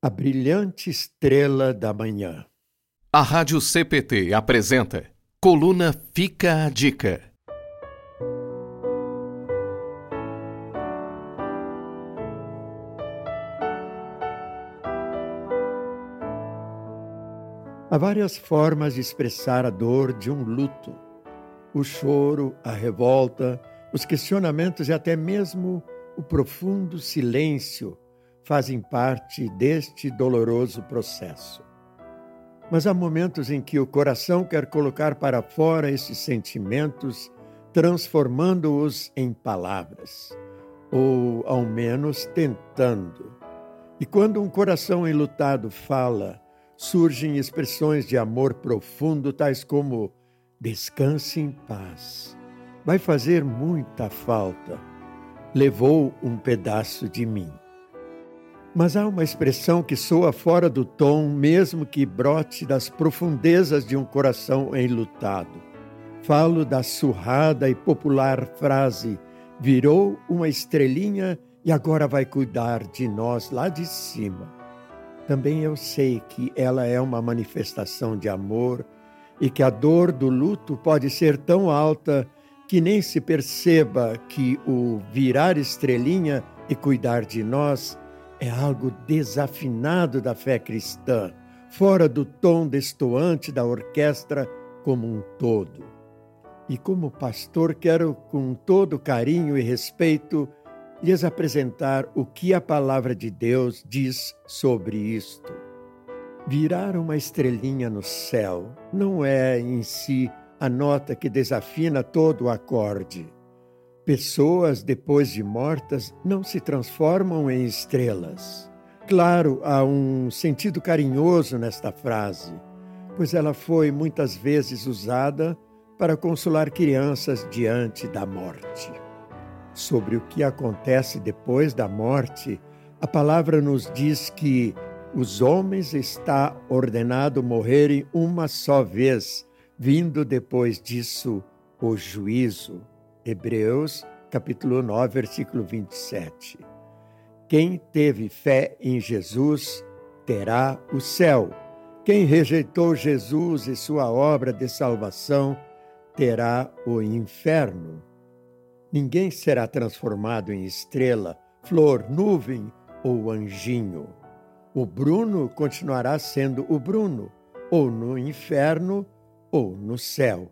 A brilhante estrela da manhã. A Rádio CPT apresenta Coluna Fica a Dica. Há várias formas de expressar a dor de um luto: o choro, a revolta, os questionamentos e até mesmo o profundo silêncio fazem parte deste doloroso processo. Mas há momentos em que o coração quer colocar para fora esses sentimentos, transformando-os em palavras, ou ao menos tentando. E quando um coração enlutado fala, surgem expressões de amor profundo, tais como: descanse em paz, vai fazer muita falta, levou um pedaço de mim. Mas há uma expressão que soa fora do tom, mesmo que brote das profundezas de um coração enlutado. Falo da surrada e popular frase: virou uma estrelinha e agora vai cuidar de nós lá de cima. Também eu sei que ela é uma manifestação de amor e que a dor do luto pode ser tão alta que nem se perceba que o virar estrelinha e cuidar de nós é algo desafinado da fé cristã, fora do tom destoante da orquestra como um todo. E como pastor, quero, com todo carinho e respeito, lhes apresentar o que a palavra de Deus diz sobre isto. Virar uma estrelinha no céu não é em si a nota que desafina todo o acorde Pessoas, depois de mortas, não se transformam em estrelas. Claro, há um sentido carinhoso nesta frase, pois ela foi muitas vezes usada para consolar crianças diante da morte. Sobre o que acontece depois da morte, a palavra nos diz que os homens está ordenado morrerem uma só vez, vindo depois disso o juízo. Hebreus, capítulo 9, versículo 27. Quem teve fé em Jesus terá o céu. Quem rejeitou Jesus e sua obra de salvação terá o inferno. Ninguém será transformado em estrela, flor, nuvem ou anjinho. O Bruno continuará sendo o Bruno, ou no inferno ou no céu.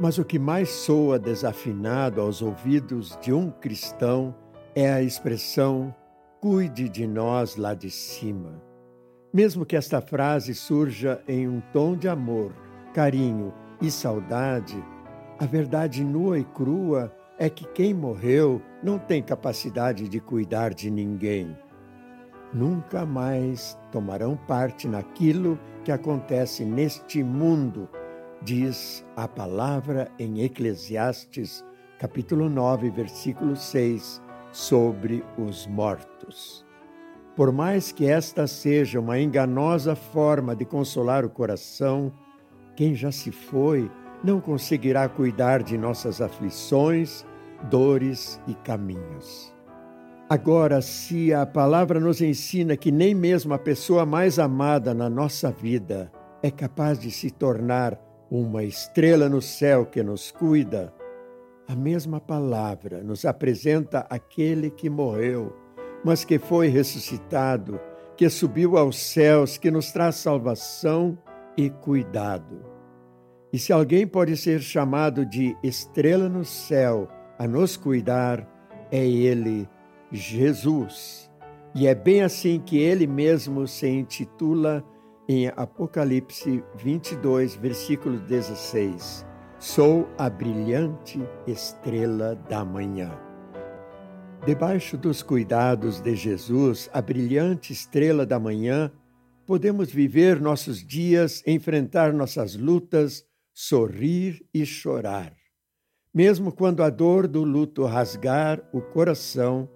Mas o que mais soa desafinado aos ouvidos de um cristão é a expressão cuide de nós lá de cima. Mesmo que esta frase surja em um tom de amor, carinho e saudade, a verdade nua e crua é que quem morreu não tem capacidade de cuidar de ninguém. Nunca mais tomarão parte naquilo que acontece neste mundo diz a palavra em Eclesiastes, capítulo 9, versículo 6, sobre os mortos. Por mais que esta seja uma enganosa forma de consolar o coração, quem já se foi não conseguirá cuidar de nossas aflições, dores e caminhos. Agora, se a palavra nos ensina que nem mesmo a pessoa mais amada na nossa vida é capaz de se tornar uma estrela no céu que nos cuida, a mesma palavra nos apresenta aquele que morreu, mas que foi ressuscitado, que subiu aos céus, que nos traz salvação e cuidado. E se alguém pode ser chamado de estrela no céu a nos cuidar, é ele, Jesus. E é bem assim que ele mesmo se intitula em Apocalipse 22, versículo 16: Sou a brilhante estrela da manhã. Debaixo dos cuidados de Jesus, a brilhante estrela da manhã, podemos viver nossos dias, enfrentar nossas lutas, sorrir e chorar. Mesmo quando a dor do luto rasgar o coração,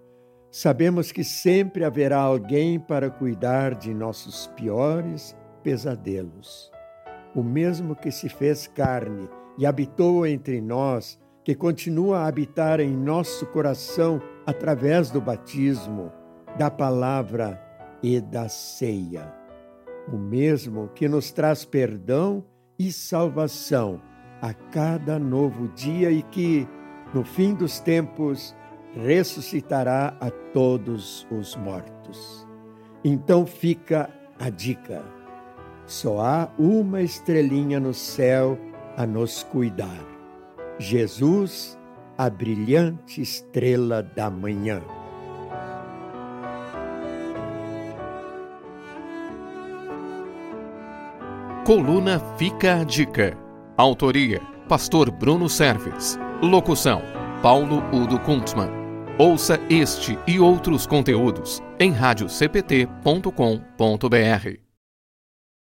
sabemos que sempre haverá alguém para cuidar de nossos piores pesadelos. O mesmo que se fez carne e habitou entre nós, que continua a habitar em nosso coração através do batismo, da palavra e da ceia. O mesmo que nos traz perdão e salvação a cada novo dia e que, no fim dos tempos, ressuscitará a todos os mortos. Então fica a dica: só há uma estrelinha no céu a nos cuidar. Jesus, a brilhante estrela da manhã. Coluna Fica a Dica. Autoria: Pastor Bruno Serves. Locução: Paulo Udo Kuntzmann. Ouça este e outros conteúdos em radiocpt.com.br.